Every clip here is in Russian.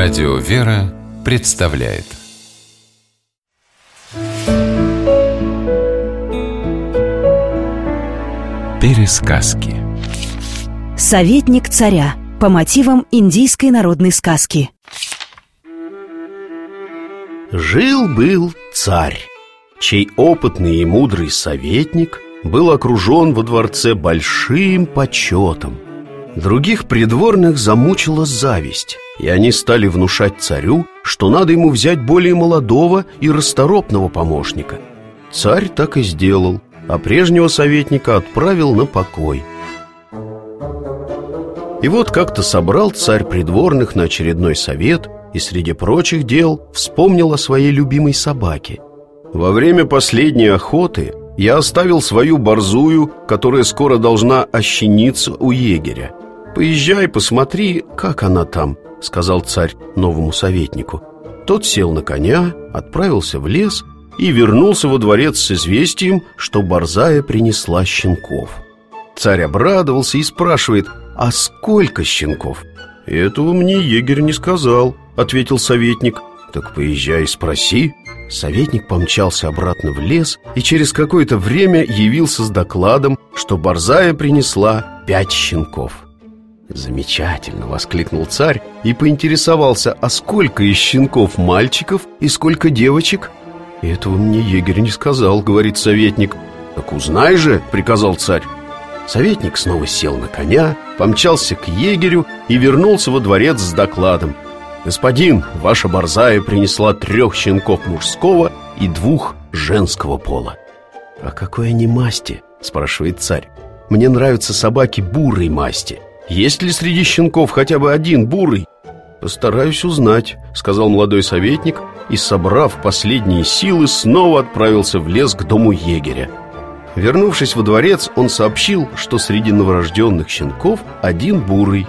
Радио «Вера» представляет. Пересказки. Советник царя по мотивам индийской народной сказки. Жил-был царь, чей опытный и мудрый советник был окружен во дворце большим почетом. Других придворных замучила зависть, и они стали внушать царю, что надо ему взять более молодого и расторопного помощника. Царь так и сделал, а прежнего советника отправил на покой. И вот как-то собрал царь придворных на очередной совет и среди прочих дел вспомнил о своей любимой собаке. Во время последней охоты я оставил свою борзую, которая скоро должна ощениться у егеря. «Поезжай, посмотри, как она там», — сказал царь новому советнику. Тот сел на коня, отправился в лес и вернулся во дворец с известием, что борзая принесла щенков. Царь обрадовался и спрашивает, а сколько щенков? «Этого мне егерь не сказал», — ответил советник. «Так поезжай и спроси». Советник помчался обратно в лес и через какое-то время явился с докладом, что борзая принесла пять щенков. «Замечательно!» — воскликнул царь и поинтересовался, а сколько из щенков мальчиков и сколько девочек? «Этого мне егерь не сказал», — говорит советник. «Так узнай же!» — приказал царь. Советник снова сел на коня, помчался к егерю и вернулся во дворец с докладом. «Господин, ваша борзая принесла трех щенков мужского и двух женского пола». «А какой они масти?» — спрашивает царь. «Мне нравятся собаки бурой масти». Есть ли среди щенков хотя бы один бурый? Постараюсь узнать, сказал молодой советник и, собрав последние силы, снова отправился в лес к дому егеря. Вернувшись во дворец, он сообщил, что среди новорожденных щенков один бурый.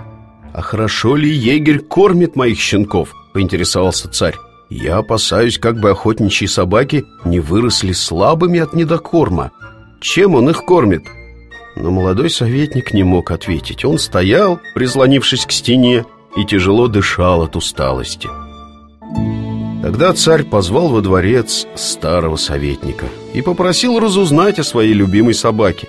«А хорошо ли егерь кормит моих щенков?» – поинтересовался царь. «Я опасаюсь, как бы охотничьи собаки не выросли слабыми от недокорма. Чем он их кормит?» Но молодой советник не мог ответить. Он стоял, прислонившись к стене И тяжело дышал от усталости. Тогда царь позвал во дворец старого советника И попросил разузнать о своей любимой собаке.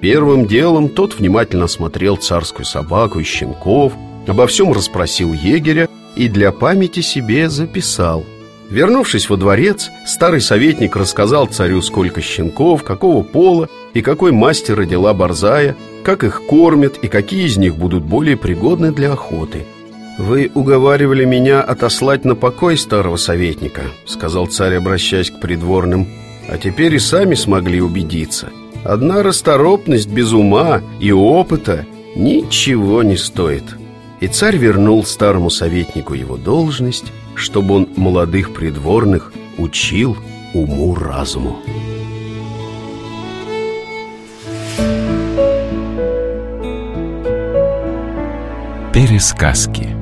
Первым делом тот внимательно осмотрел царскую собаку и щенков Обо всем расспросил егеря И для памяти себе записал. Вернувшись во дворец, старый советник рассказал царю, сколько щенков, какого пола и какой масти родила борзая, как их кормят и какие из них будут более пригодны для охоты. «Вы уговаривали меня отослать на покой старого советника», — сказал царь, обращаясь к придворным, «а теперь и сами смогли убедиться. Одна расторопность без ума и опыта ничего не стоит». И царь вернул старому советнику его должность, чтобы он молодых придворных учил уму-разуму. Пересказки